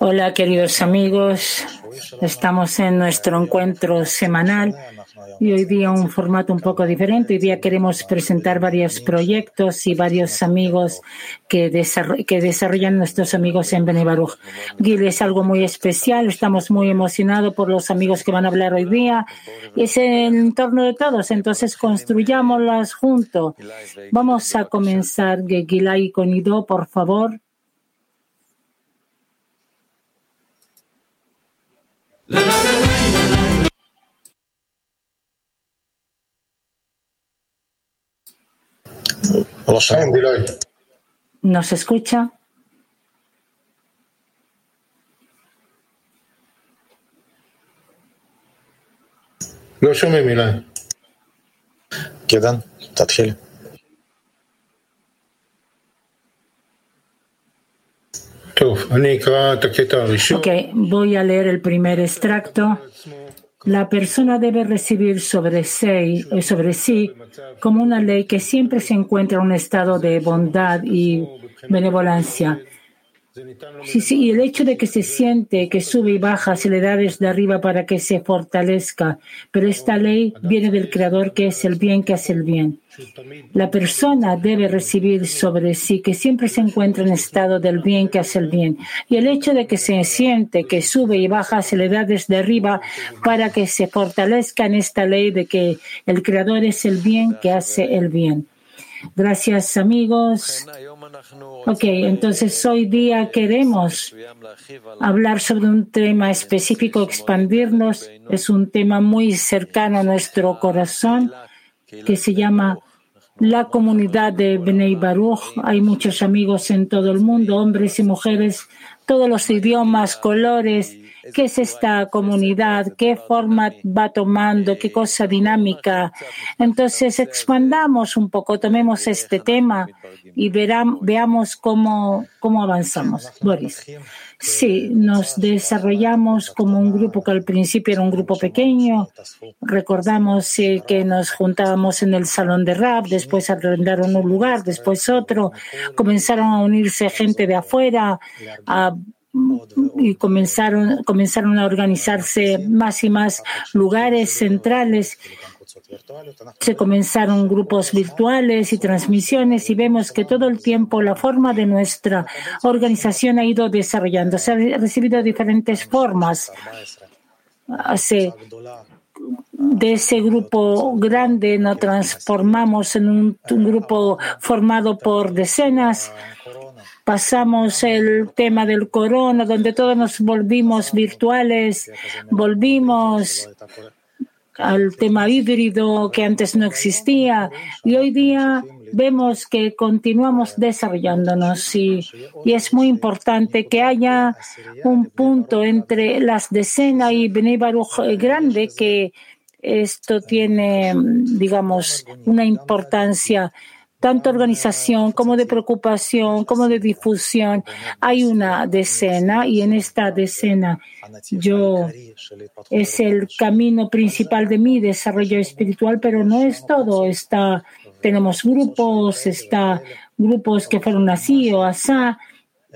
Hola, queridos amigos. Estamos en nuestro encuentro semanal y hoy día un formato un poco diferente. Hoy día queremos presentar varios proyectos y varios amigos que, desarrollan nuestros amigos en Benebaruch. Gil es algo muy especial. Estamos muy emocionados por los amigos que van a hablar hoy día. Es el entorno de todos. Entonces construyámoslas juntos. Vamos a comenzar. Gilay con Ido, por favor. ¿Nos escucha? לא שומעים מילה. גדעון, תתחיל. Ok, voy a leer el primer extracto. La persona debe recibir sobre sí, eh, sobre sí como una ley que siempre se encuentra en un estado de bondad y benevolencia Sí, sí, y el hecho de que se siente que sube y baja se le da desde arriba para que se fortalezca, pero esta ley viene del Creador que es el bien que hace el bien. La persona debe recibir sobre sí que siempre se encuentra en estado del bien que hace el bien. Y el hecho de que se siente que sube y baja se le da desde arriba para que se fortalezca en esta ley de que el Creador es el bien que hace el bien. Gracias amigos. Ok, entonces hoy día queremos hablar sobre un tema específico, expandirnos. Es un tema muy cercano a nuestro corazón que se llama la comunidad de Bnei Baruch. Hay muchos amigos en todo el mundo, hombres y mujeres, todos los idiomas, colores, qué es esta comunidad, qué forma va tomando, qué cosa dinámica. Entonces, expandamos un poco, tomemos este tema y veamos cómo, cómo avanzamos. Boris. Sí, nos desarrollamos como un grupo que al principio era un grupo pequeño. Recordamos eh, que nos juntábamos en el salón de rap, después arrendaron un lugar, después otro. Comenzaron a unirse gente de afuera, a y comenzaron, comenzaron a organizarse más y más lugares centrales. Se comenzaron grupos virtuales y transmisiones y vemos que todo el tiempo la forma de nuestra organización ha ido desarrollando. Se han recibido diferentes formas. Hace, de ese grupo grande nos transformamos en un grupo formado por decenas pasamos el tema del corona, donde todos nos volvimos virtuales, volvimos al tema híbrido que antes no existía y hoy día vemos que continuamos desarrollándonos y, y es muy importante que haya un punto entre las decenas y Bnei grande que esto tiene, digamos, una importancia tanto organización como de preocupación, como de difusión. Hay una decena y en esta decena yo es el camino principal de mi desarrollo espiritual, pero no es todo. Está, tenemos grupos, está grupos que fueron así o así.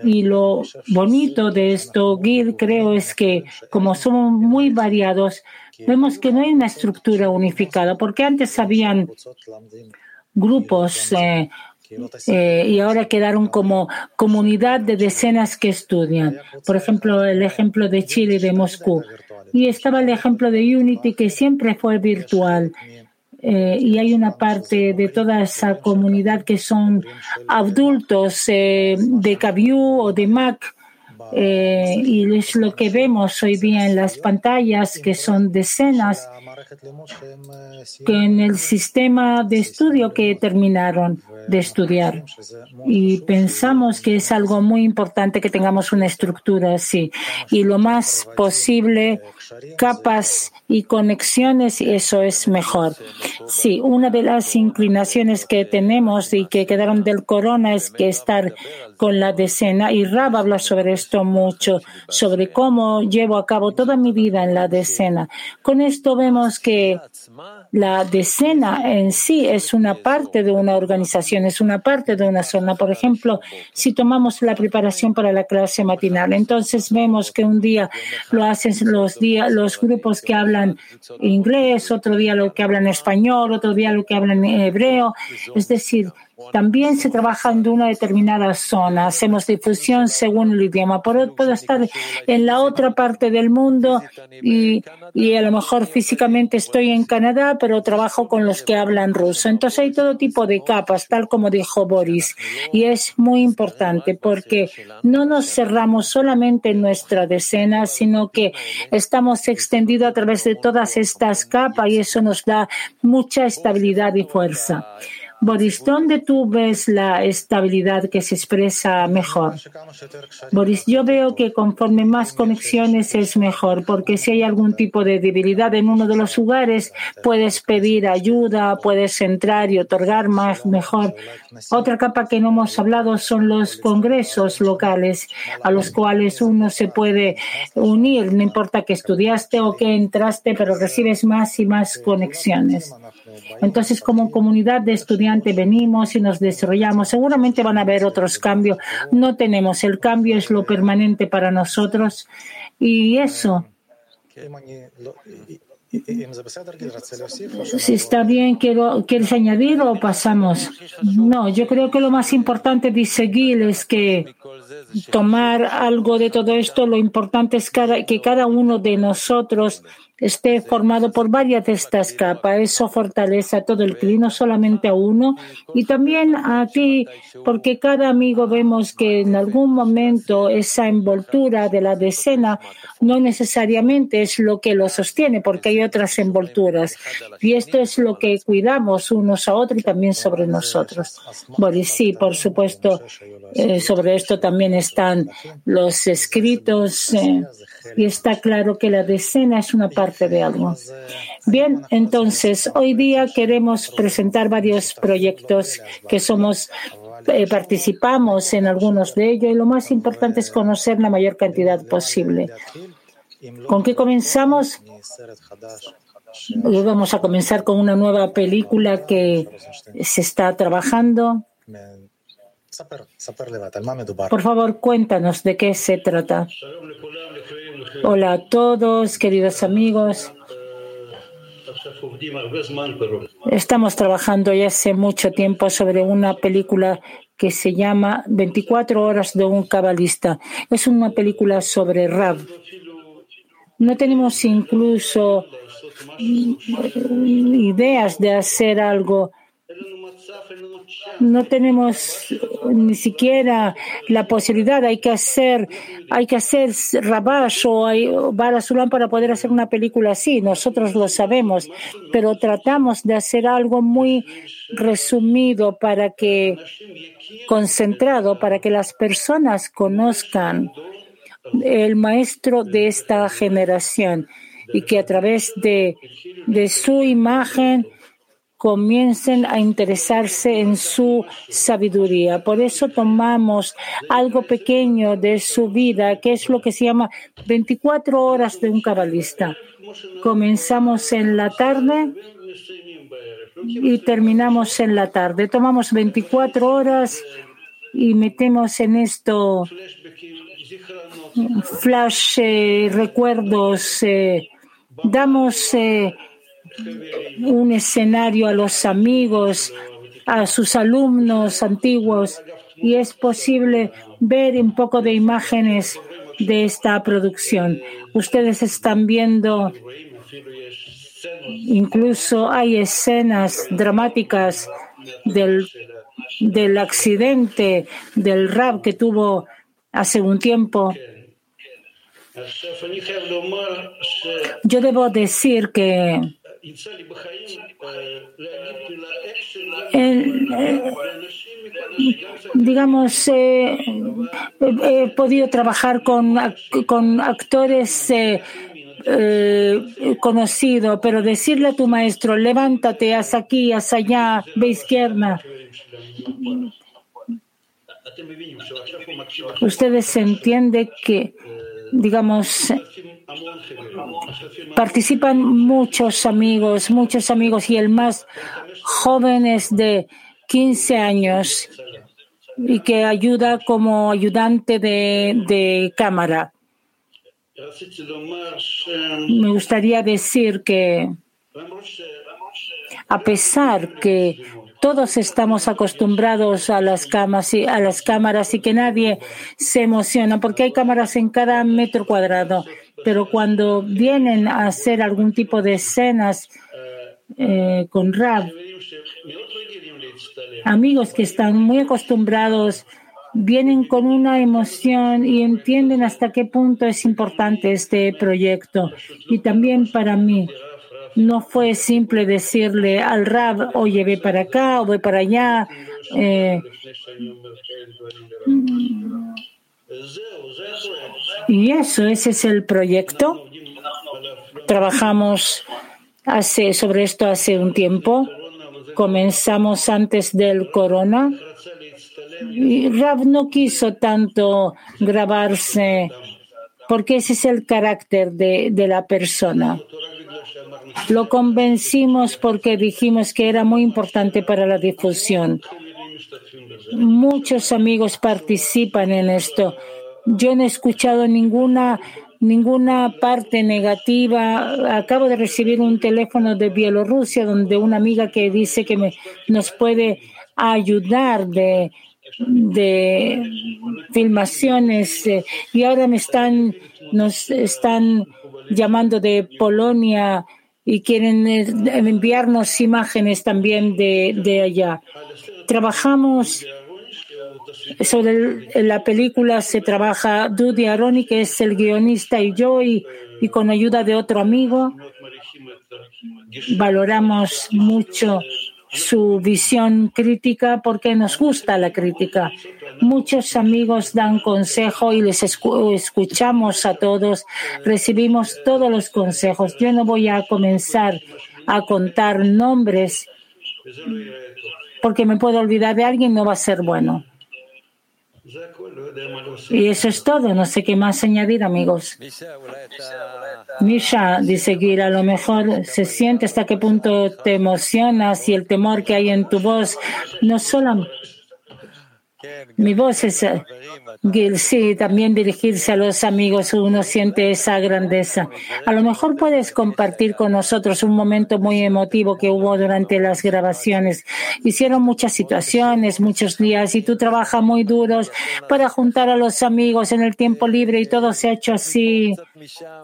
Y lo bonito de esto, Gil, creo es que como somos muy variados, vemos que no hay una estructura unificada, porque antes habían grupos eh, eh, y ahora quedaron como comunidad de decenas que estudian. Por ejemplo, el ejemplo de Chile y de Moscú. Y estaba el ejemplo de Unity que siempre fue virtual. Eh, y hay una parte de toda esa comunidad que son adultos de Caviu o de Mac. Y es lo que vemos hoy día en las pantallas, que son decenas que en el sistema de estudio que terminaron de estudiar. Y pensamos que es algo muy importante que tengamos una estructura así. Y lo más posible, capas y conexiones, eso es mejor. Sí, una de las inclinaciones que tenemos y que quedaron del corona es que estar con la decena, y Rab habla sobre esto mucho sobre cómo llevo a cabo toda mi vida en la decena. Con esto vemos que la decena en sí es una parte de una organización, es una parte de una zona. Por ejemplo, si tomamos la preparación para la clase matinal, entonces vemos que un día lo hacen los días, los grupos que hablan inglés, otro día lo que hablan español, otro día lo que hablan hebreo. Es decir, también se trabaja en una determinada zona, hacemos difusión según el idioma. Puedo estar en la otra parte del mundo y, y, a lo mejor físicamente estoy en Canadá, pero trabajo con los que hablan ruso. Entonces hay todo tipo de capas, tal como dijo Boris. Y es muy importante porque no nos cerramos solamente en nuestra decena, sino que estamos extendidos a través de todas estas capas y eso nos da mucha estabilidad y fuerza. Boris, ¿dónde tú ves la estabilidad que se expresa mejor? Boris, yo veo que conforme más conexiones es mejor, porque si hay algún tipo de debilidad en uno de los lugares, puedes pedir ayuda, puedes entrar y otorgar más mejor. Otra capa que no hemos hablado son los congresos locales a los cuales uno se puede unir, no importa que estudiaste o que entraste, pero recibes más y más conexiones. Entonces, como comunidad de estudiantes venimos y nos desarrollamos. Seguramente van a haber otros cambios. No tenemos. El cambio es lo permanente para nosotros. Y eso. Si está bien, quiero, ¿quieres añadir o pasamos? No, yo creo que lo más importante, dice Gil, es que tomar algo de todo esto, lo importante es que cada uno de nosotros esté formado por varias de estas capas. Eso fortalece a todo el clima, no solamente a uno, y también a ti, porque cada amigo vemos que en algún momento esa envoltura de la decena no necesariamente es lo que lo sostiene, porque hay otras envolturas. Y esto es lo que cuidamos unos a otros y también sobre nosotros. Boris, sí, por supuesto, eh, sobre esto también están los escritos. Eh, y está claro que la decena es una parte algo. Bien, entonces, hoy día queremos presentar varios proyectos que somos eh, participamos en algunos de ellos y lo más importante es conocer la mayor cantidad posible. ¿Con qué comenzamos? Hoy vamos a comenzar con una nueva película que se está trabajando. Por favor, cuéntanos de qué se trata. Hola a todos, queridos amigos. Estamos trabajando ya hace mucho tiempo sobre una película que se llama 24 horas de un cabalista. Es una película sobre Rav. No tenemos incluso ideas de hacer algo no tenemos ni siquiera la posibilidad, hay que hacer, hay que hacer Rabash o, Barasulam para poder hacer una película así, nosotros lo sabemos, pero tratamos de hacer algo muy resumido para que, concentrado, para que las personas conozcan el maestro de esta generación y que a través de, de su imagen comiencen a interesarse en su sabiduría. Por eso tomamos algo pequeño de su vida, que es lo que se llama 24 horas de un cabalista. Comenzamos en la tarde y terminamos en la tarde. Tomamos 24 horas y metemos en esto flash, eh, recuerdos, eh, damos eh, un escenario a los amigos, a sus alumnos antiguos y es posible ver un poco de imágenes de esta producción. Ustedes están viendo, incluso hay escenas dramáticas del, del accidente del rap que tuvo hace un tiempo. Yo debo decir que digamos, eh, he podido trabajar con, con actores eh, eh, conocidos, pero decirle a tu maestro, levántate, haz aquí, haz allá, ve izquierda. Ustedes entienden que, digamos, participan muchos amigos, muchos amigos, y el más joven es de 15 años y que ayuda como ayudante de, cámara. Me gustaría decir que a pesar que todos estamos acostumbrados a las, camas y, a las cámaras y que nadie se emociona porque hay cámaras en cada metro cuadrado. Pero cuando vienen a hacer algún tipo de escenas eh, con rap, amigos que están muy acostumbrados vienen con una emoción y entienden hasta qué punto es importante este proyecto. Y también para mí, no fue simple decirle al Rab, oye, ve para acá o ve para allá. Eh, y eso, ese es el proyecto. Trabajamos hace, sobre esto hace un tiempo. Comenzamos antes del corona. Y Rab no quiso tanto grabarse porque ese es el carácter de, de la persona. Lo convencimos porque dijimos que era muy importante para la difusión. Muchos amigos participan en esto. Yo no he escuchado ninguna ninguna parte negativa. Acabo de recibir un teléfono de Bielorrusia donde una amiga que dice que me, nos puede ayudar de, de filmaciones eh, y ahora me están nos están llamando de Polonia y quieren eh, enviarnos imágenes también de, de allá. Trabajamos sobre la película, se trabaja Dudy Aroni, que es el guionista, y yo, y, con ayuda de otro amigo, valoramos mucho su visión crítica porque nos gusta la crítica. Muchos amigos dan consejo y les escuchamos a todos, recibimos todos los consejos. Yo no voy a comenzar a contar nombres porque me puedo olvidar de alguien, no va a ser bueno. Y eso es todo, no sé qué más añadir, amigos. Misha dice a lo mejor se siente hasta qué punto te emocionas y el temor que hay en tu voz, no solo mi voz es eh, Gil, sí, también dirigirse a los amigos, uno siente esa grandeza. A lo mejor puedes compartir con nosotros un momento muy emotivo que hubo durante las grabaciones. Hicieron muchas situaciones, muchos días y tú trabajas muy duros para juntar a los amigos en el tiempo libre y todo se ha hecho así,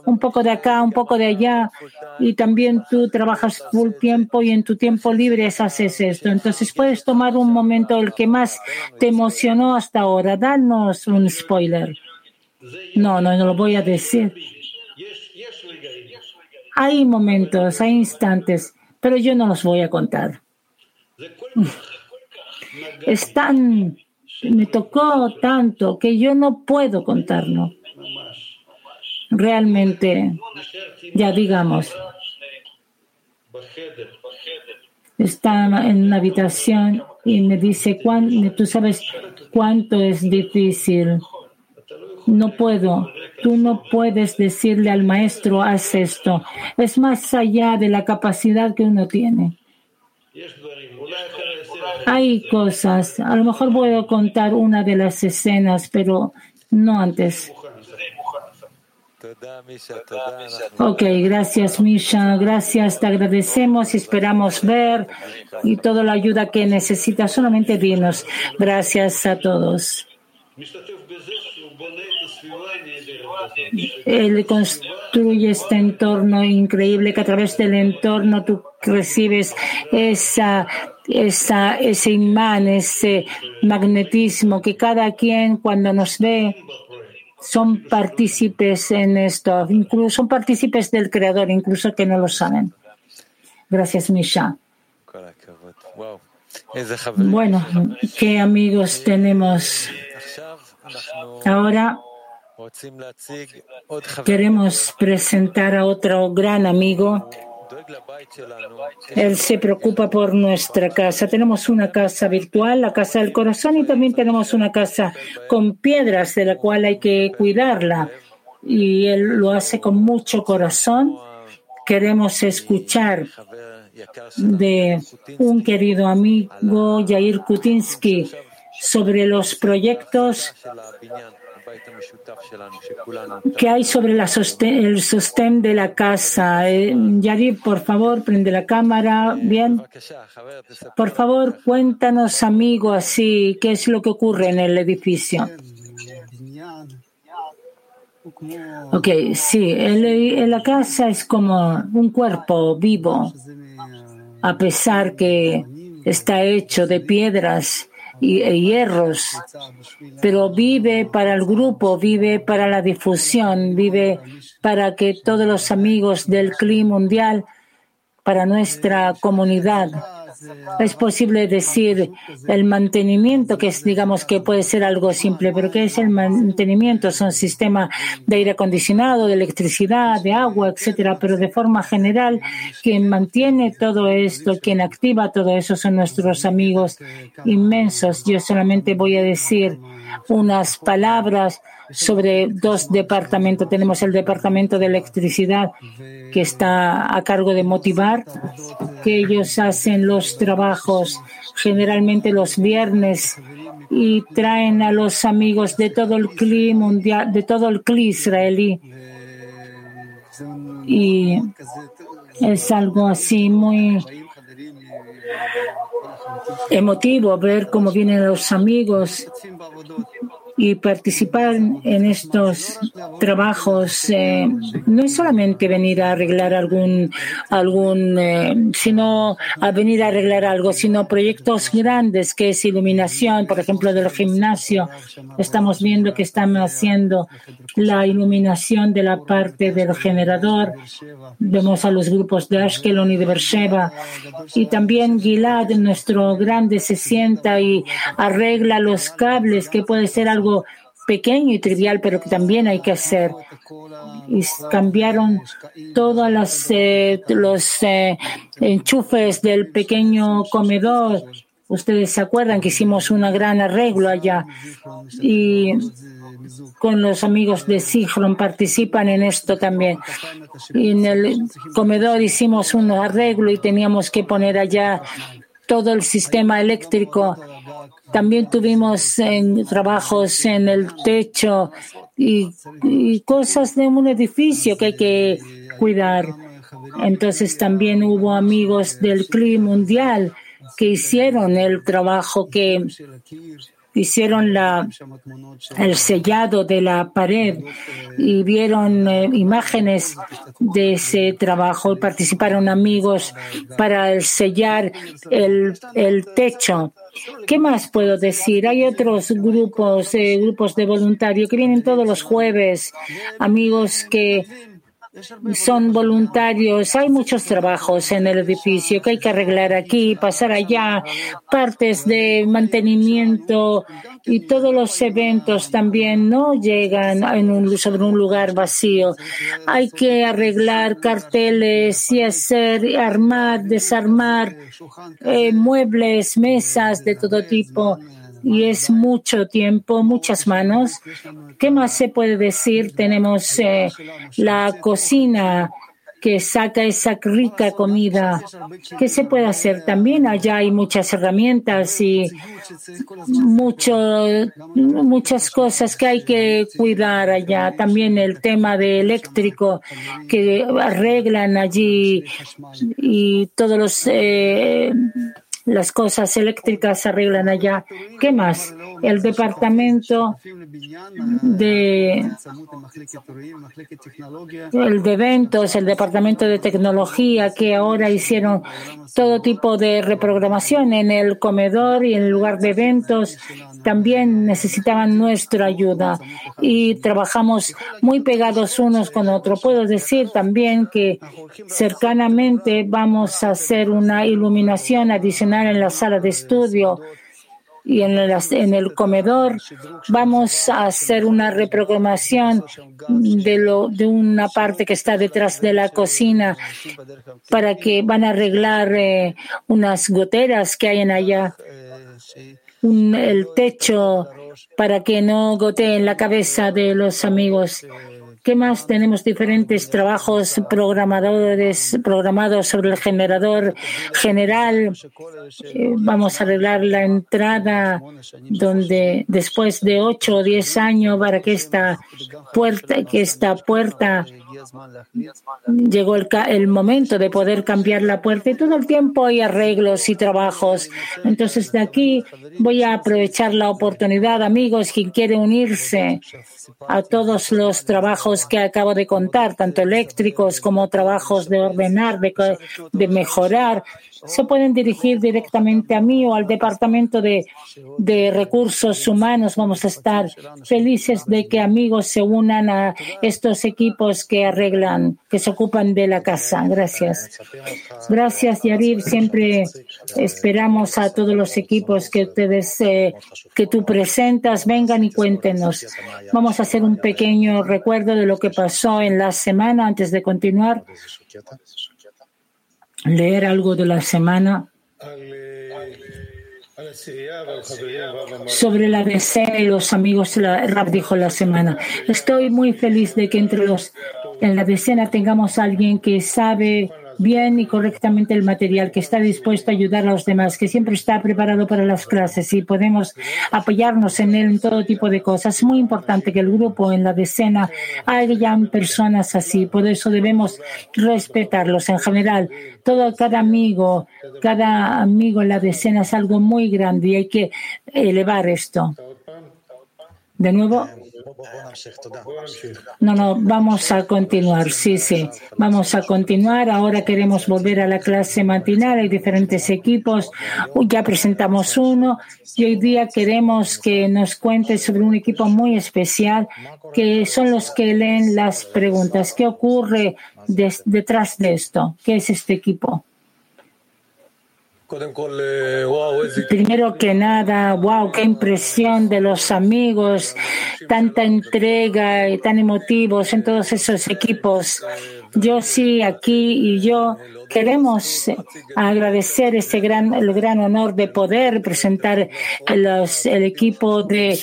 un poco de acá, un poco de allá y también tú trabajas full tiempo y en tu tiempo libre haces esto. Entonces puedes tomar un momento el que más te emociona emocionó hasta ahora. Danos un spoiler. No, no, no lo voy a decir. Hay momentos, hay instantes, pero yo no los voy a contar. Es tan, me tocó tanto que yo no puedo contarlo. Realmente, ya digamos, está en una habitación y me dice, tú sabes cuánto es difícil. No puedo. Tú no puedes decirle al maestro, haz esto. Es más allá de la capacidad que uno tiene. Hay cosas. A lo mejor puedo contar una de las escenas, pero no antes. Ok, gracias Misha, gracias, te agradecemos y esperamos ver y toda la ayuda que necesitas, solamente dinos. Gracias a todos. Él construye este entorno increíble que a través del entorno tú recibes esa, esa, ese imán, ese magnetismo que cada quien cuando nos ve son partícipes en esto, incluso son partícipes del creador, incluso que no lo saben. Gracias, Misha. Bueno, ¿qué amigos tenemos? Ahora queremos presentar a otro gran amigo Él se preocupa por nuestra casa. Tenemos una casa virtual, la casa del corazón, y también tenemos una casa con piedras de la cual hay que cuidarla. Y Él lo hace con mucho corazón. Queremos escuchar de un querido amigo, Yair Kutinsky, sobre los proyectos que hay sobre la el sostén de la casa. Eh, Yarib, por favor, prende la cámara. Bien. Por favor, cuéntanos, amigo, así, qué es lo que ocurre en el edificio. Ok, sí, el, la casa es como un cuerpo vivo, a pesar que está hecho de piedras hierros, pero vive para el grupo, vive para la difusión, vive para que todos los amigos del clima mundial, para nuestra comunidad, es posible decir el mantenimiento, que es, digamos, que puede ser algo simple, pero ¿qué es el mantenimiento? Son sistemas de aire acondicionado, de electricidad, de agua, etcétera, pero de forma general, quien mantiene todo esto, quien activa todo eso son nuestros amigos inmensos. Yo solamente voy a decir unas palabras sobre dos departamentos. Tenemos el departamento de electricidad que está a cargo de motivar, que ellos hacen los trabajos generalmente los viernes y traen a los amigos de todo el CLI mundial, de todo el CLI israelí. Y es algo así muy emotivo ver cómo vienen los amigos y participar en estos trabajos eh, no es solamente venir a arreglar algún, algún eh, sino a venir a arreglar algo, sino proyectos grandes que es iluminación, por ejemplo, del gimnasio. Estamos viendo que están haciendo la iluminación de la parte del generador. Vemos a los grupos de Ashkelon y de Beersheba. Y también Gilad, nuestro grande, se sienta y arregla los cables, que puede ser pequeño y trivial, pero que también hay que hacer. Y cambiaron todos los, eh, los eh, enchufes del pequeño comedor. Ustedes se acuerdan que hicimos una gran arreglo allá y con los amigos de Sigron participan en esto también. En el comedor hicimos un arreglo y teníamos que poner allá todo el sistema eléctrico también tuvimos trabajos en el techo y, cosas de un edificio que hay que cuidar. Entonces también hubo amigos del clima mundial que hicieron el trabajo que hicieron la, el sellado de la pared y vieron eh, imágenes de ese trabajo participaron amigos para sellar el, el techo. ¿Qué más puedo decir? Hay otros grupos, eh, grupos de voluntarios que vienen todos los jueves, amigos que son voluntarios. Hay muchos trabajos en el edificio que hay que arreglar aquí, pasar allá, partes de mantenimiento y todos los eventos también no llegan en un, sobre un lugar vacío. Hay que arreglar carteles y hacer, armar, desarmar eh, muebles, mesas de todo tipo y es mucho tiempo, muchas manos. ¿Qué más se puede decir? Tenemos eh, la cocina que saca esa rica comida. ¿Qué se puede hacer? También allá hay muchas herramientas y mucho, muchas cosas que hay que cuidar allá. También el tema de eléctrico que arreglan allí y todos los eh, las cosas eléctricas se arreglan allá. ¿Qué más? El departamento de, el de eventos, el departamento de tecnología que ahora hicieron todo tipo de reprogramación en el comedor y en el lugar de eventos también necesitaban nuestra ayuda y trabajamos muy pegados unos con otros. Puedo decir también que cercanamente vamos a hacer una iluminación adicional en la sala de estudio y en el, en el comedor vamos a hacer una reprogramación de, lo, de una parte que está detrás de la cocina para que van a arreglar eh, unas goteras que hay en allá, el techo para que no gotee en la cabeza de los amigos. ¿Qué más? Tenemos diferentes trabajos programadores programados sobre el generador general. Eh, vamos a arreglar la entrada donde después de ocho o diez años para que esta puerta, que esta puerta llegó el, el, momento de poder cambiar la puerta y todo el tiempo hay arreglos y trabajos. Entonces, de aquí voy a aprovechar la oportunidad, amigos, quien quiere unirse a todos los trabajos que acabo de contar, tanto eléctricos como trabajos de ordenar, de, de mejorar se pueden dirigir directamente a mí o al Departamento de, de, Recursos Humanos. Vamos a estar felices de que amigos se unan a estos equipos que arreglan, que se ocupan de la casa. Gracias. Gracias, Yarib. Siempre esperamos a todos los equipos que ustedes, eh, que tú presentas, vengan y cuéntenos. Vamos a hacer un pequeño recuerdo de lo que pasó en la semana antes de continuar leer algo de la semana sobre la decena y los amigos, la Rap dijo la semana. Estoy muy feliz de que entre los en la decena tengamos a alguien que sabe bien y correctamente el material, que está dispuesto a ayudar a los demás, que siempre está preparado para las clases y podemos apoyarnos en él en todo tipo de cosas. Es muy importante que el grupo en la decena hayan personas así, por eso debemos respetarlos en general. Todo, cada amigo, cada amigo en la decena es algo muy grande y hay que elevar esto. De nuevo. No, no, vamos a continuar. Sí, sí, vamos a continuar. Ahora queremos volver a la clase matinal. Hay diferentes equipos. Ya presentamos uno y hoy día queremos que nos cuente sobre un equipo muy especial que son los que leen las preguntas. ¿Qué ocurre detrás de esto? ¿Qué es este equipo? Primero que nada, wow, qué impresión de los amigos, tanta entrega y tan emotivos en todos esos equipos. Yo sí, aquí y yo queremos agradecer este gran, el gran honor de poder presentar el equipo de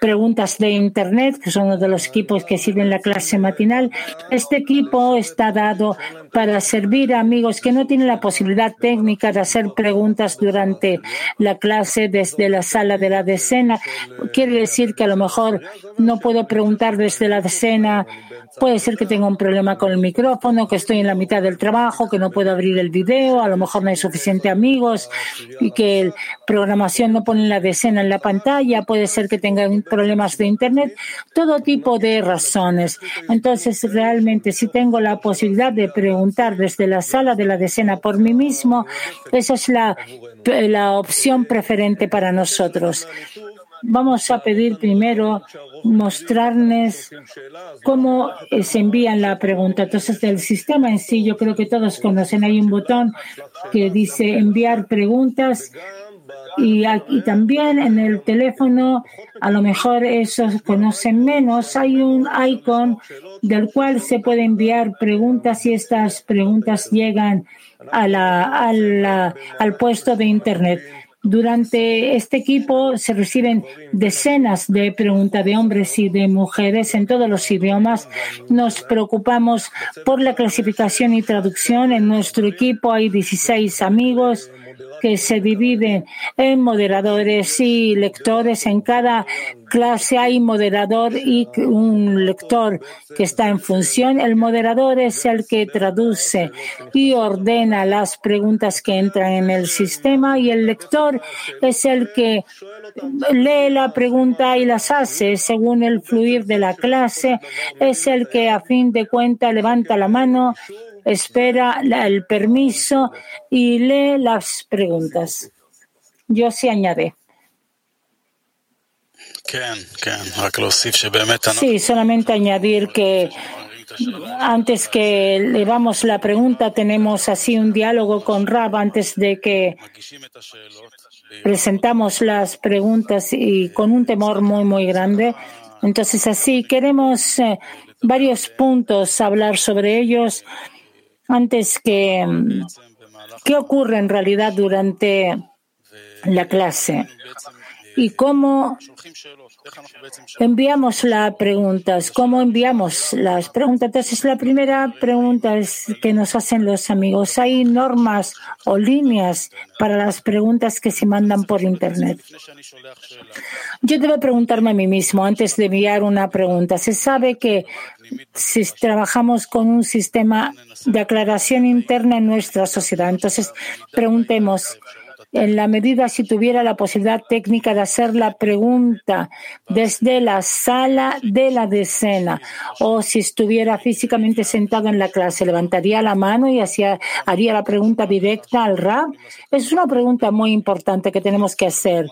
preguntas de Internet, que son uno de los equipos que sirven la clase matinal. Este equipo está dado para servir a amigos que no tienen la posibilidad técnica de hacer preguntas durante la clase desde la sala de la decena. Quiere decir que a lo mejor no puedo preguntar desde la decena Puede ser que tenga un problema con el micrófono, que estoy en la mitad del trabajo, que no puedo abrir el video, a lo mejor no hay suficiente amigos y que la programación no pone la decena en la pantalla. Puede ser que tenga problemas de Internet, todo tipo de razones. Entonces, realmente, si tengo la posibilidad de preguntar desde la sala de la decena por mí mismo, esa es la, la opción preferente para nosotros vamos a pedir primero mostrarles cómo eh, se envían la pregunta. Entonces, del sistema en sí, yo creo que todos conocen. Hay un botón que dice enviar preguntas y, aquí, también en el teléfono, a lo mejor esos conocen menos, hay un icon del cual se puede enviar preguntas y estas preguntas llegan a la, al puesto de Internet. Durante este equipo se reciben decenas de preguntas de hombres y de mujeres en todos los idiomas. Nos preocupamos por la clasificación y traducción. En nuestro equipo hay 16 amigos que se dividen en moderadores y lectores. En cada clase hay moderador y un lector que está en función. El moderador es el que traduce y ordena las preguntas que entran en el sistema y el lector es el que lee la pregunta y las hace según el fluir de la clase. Es el que a fin de cuentas levanta la mano espera el permiso y lee las preguntas. Yo sí añade. Sí, solamente añadir que Antes que levamos la pregunta, tenemos así un diálogo con Rab antes de que presentamos las preguntas y con un temor muy, muy grande. Entonces, así queremos eh, varios puntos hablar sobre ellos antes que mm, qué ocurre en realidad durante la clase y cómo enviamos las preguntas, cómo enviamos las preguntas. Entonces, la primera pregunta es que nos hacen los amigos. ¿Hay normas o líneas para las preguntas que se mandan por Internet? Yo debo preguntarme a mí mismo antes de enviar una pregunta. Se sabe que si trabajamos con un sistema de aclaración interna en nuestra sociedad, entonces preguntemos, en la medida si tuviera la posibilidad técnica de hacer la pregunta desde la sala de la decena o si estuviera físicamente sentado en la clase, levantaría la mano y haría la pregunta directa al RAB. Es una pregunta muy importante que tenemos que hacer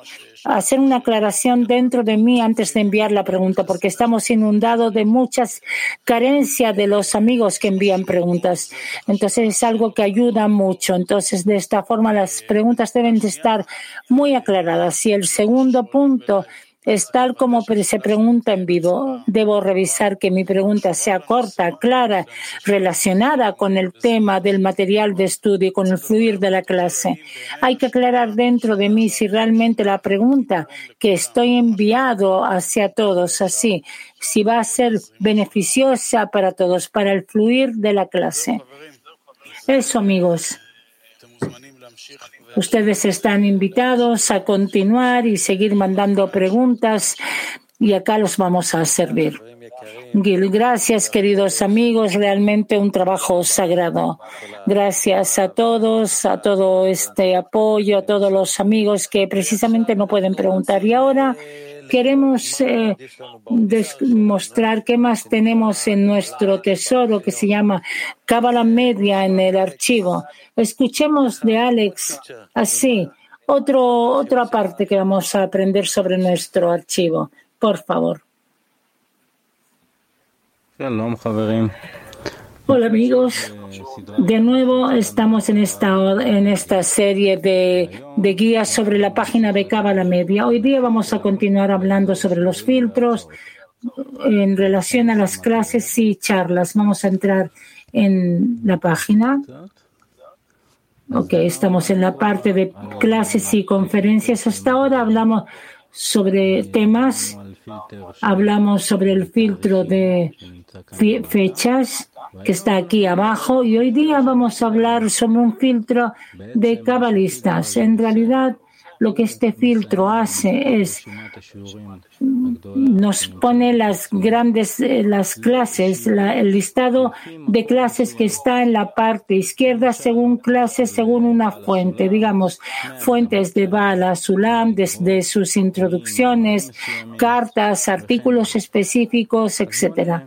hacer una aclaración dentro de mí antes de enviar la pregunta, porque estamos inundados de muchas carencias de los amigos que envían preguntas. Entonces es algo que ayuda mucho. Entonces, de esta forma, las preguntas deben de estar muy aclaradas. Y el segundo punto es tal como se pregunta en vivo. Debo revisar que mi pregunta sea corta, clara, relacionada con el tema del material de estudio y con el fluir de la clase. Hay que aclarar dentro de mí si realmente la pregunta que estoy enviado hacia todos, así, si va a ser beneficiosa para todos, para el fluir de la clase. Eso, amigos. Ustedes están invitados a continuar y seguir mandando preguntas y acá los vamos a servir. Gil, gracias queridos amigos, realmente un trabajo sagrado. Gracias a todos, a todo este apoyo, a todos los amigos que precisamente no pueden preguntar. Y ahora queremos eh, demostrar qué más tenemos en nuestro tesoro que se llama Cábala Media en el archivo. Escuchemos de Alex así, otro, otra parte que vamos a aprender sobre nuestro archivo. Por favor. Hola amigos, de nuevo estamos en esta, en esta serie de, de guías sobre la página de Cábala Media. Hoy día vamos a continuar hablando sobre los filtros en relación a las clases y charlas. Vamos a entrar en la página. Ok, estamos en la parte de clases y conferencias. Hasta ahora hablamos sobre temas, hablamos sobre el filtro de fechas que está aquí abajo y hoy día vamos a hablar sobre un filtro de cabalistas. En realidad, lo que este filtro hace es nos pone las grandes eh, las clases, el listado de clases que está en la parte izquierda según clases, según una fuente, digamos, fuentes de Bala, Sulam, desde sus introducciones, cartas, artículos específicos, etcétera.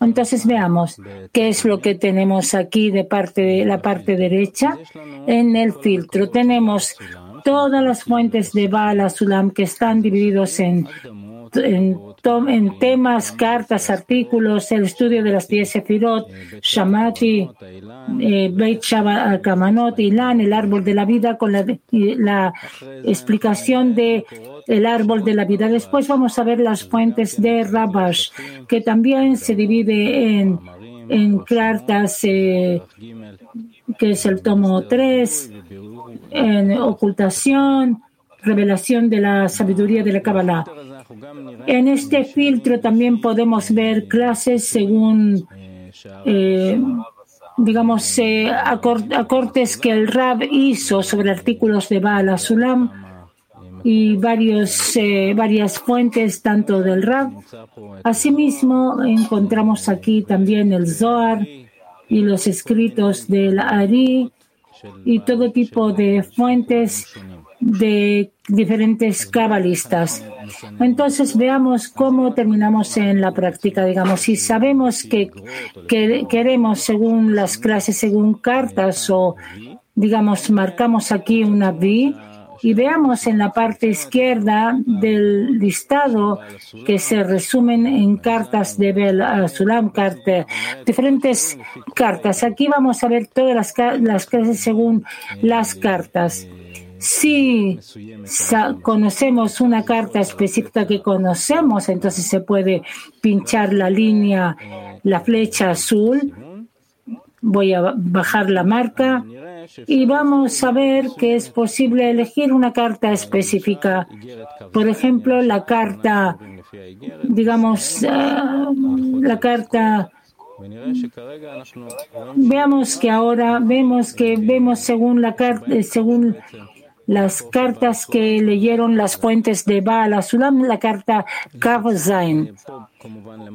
Entonces veamos qué es lo que tenemos aquí de parte de la parte derecha en el filtro. Tenemos todas las fuentes de Bala Sulam que están divididos en, en, temas, cartas, artículos, el estudio de las diez Sefirot, Shamati, eh, Beit Kamanot, Ilan, el árbol de la vida, con la, la explicación de el árbol de la vida. Después vamos a ver las fuentes de Rabash, que también se divide en, en cartas, eh, que es el tomo 3, en ocultación, revelación de la sabiduría de la Kabbalah. En este filtro también podemos ver clases según, eh, digamos, eh, acortes que el Rab hizo sobre artículos de Baal Sulam y varios, eh, varias fuentes tanto del Rab. Asimismo, encontramos aquí también el Zohar y los escritos del Ari y todo tipo de fuentes de diferentes cabalistas. Entonces veamos cómo terminamos en la práctica, digamos, si sabemos que, que queremos según las clases, según cartas o digamos, marcamos aquí una V y veamos en la parte izquierda del listado que se resumen en cartas de Bel Sulam, diferentes cartas. Aquí vamos a ver todas las, las clases según las cartas. Si conocemos una carta específica que conocemos, entonces se puede pinchar la línea, la flecha azul. Voy a bajar la marca y vamos a ver que es posible elegir una carta específica. Por ejemplo, la carta, digamos, ah, la carta Veamos que ahora vemos que vemos según la carta, según las cartas que leyeron las fuentes de Baal Asulam, la carta Kav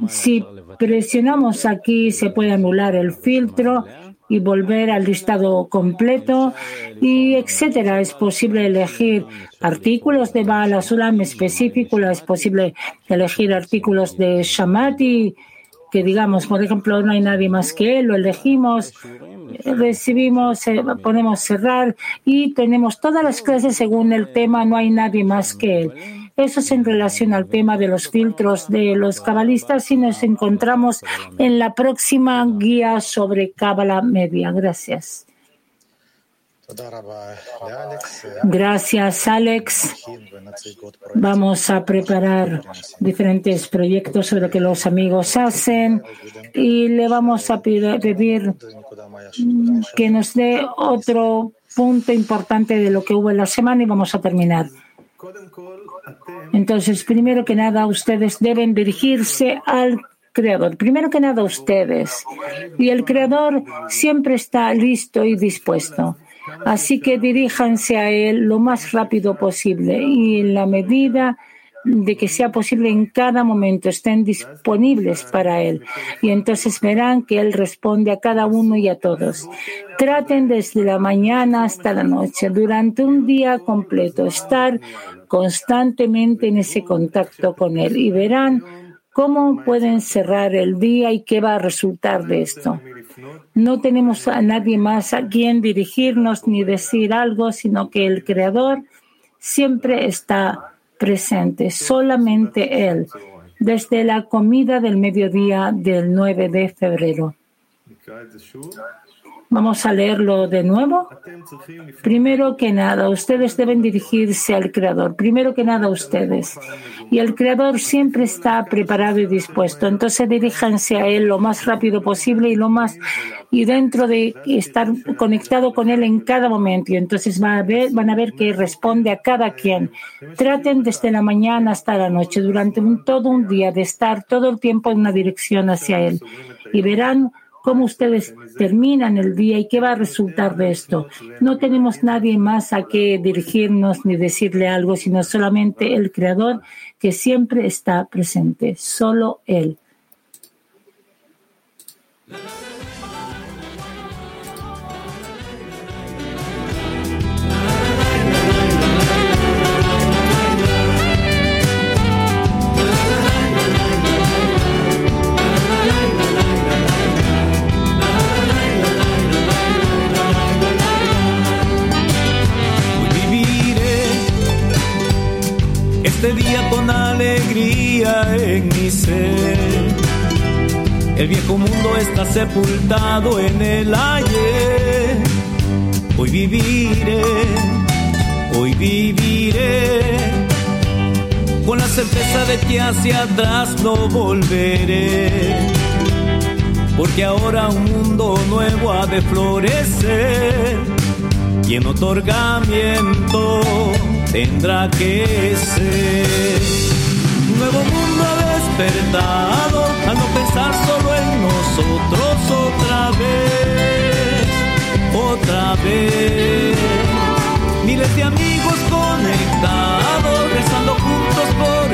Si presionamos aquí, se puede anular el filtro y volver al listado completo y etcétera. Es posible elegir artículos de Baal Asulam específicos, es posible elegir artículos de Shamati, que digamos, por ejemplo, no hay nadie más que él, lo elegimos recibimos, eh, ponemos cerrar y tenemos todas las clases según el tema, no hay nadie más que él. Eso es en relación al tema de los filtros de los cabalistas y nos encontramos en la próxima guía sobre Cábala Media. Gracias. Gracias, Alex. Vamos a preparar diferentes proyectos sobre lo que los amigos hacen y le vamos a pedir que nos dé otro punto importante de lo que hubo en la semana y vamos a terminar. Entonces, primero que nada, ustedes deben dirigirse al Creador. Primero que nada, ustedes. Y el Creador siempre está listo y dispuesto. Así que diríjanse a Él lo más rápido posible y en la medida de que sea posible en cada momento estén disponibles para Él. Y entonces verán que Él responde a cada uno y a todos. Traten desde la mañana hasta la noche, durante un día completo, estar constantemente en ese contacto con Él y verán cómo pueden cerrar el día y qué va a resultar de esto. No tenemos a nadie más a quien dirigirnos ni decir algo, sino que el Creador siempre está presente, solamente Él, desde la comida del mediodía del 9 de febrero. Vamos a leerlo de nuevo. Primero que nada, ustedes deben dirigirse al Creador. Primero que nada, ustedes. Y el Creador siempre está preparado y dispuesto. Entonces diríjanse a Él lo más rápido posible y lo más y dentro de estar conectado con Él en cada momento. Y entonces van a ver, que responde a cada quien. Traten desde la mañana hasta la noche, durante todo un día, de estar todo el tiempo en una dirección hacia Él. Y verán cómo ustedes terminan el día y qué va a resultar de esto. No tenemos nadie más a que dirigirnos ni decirle algo, sino solamente el Creador que siempre está presente, solo Él. El viejo mundo está sepultado en el ayer. Hoy viviré, hoy viviré, con la certeza de que hacia atrás no volveré. Porque ahora un mundo nuevo ha de florecer y en otorgamiento tendrá que ser. Un nuevo mundo despertado al no pensar solo en nosotros otra vez, otra vez. Miles de amigos conectados, rezando juntos por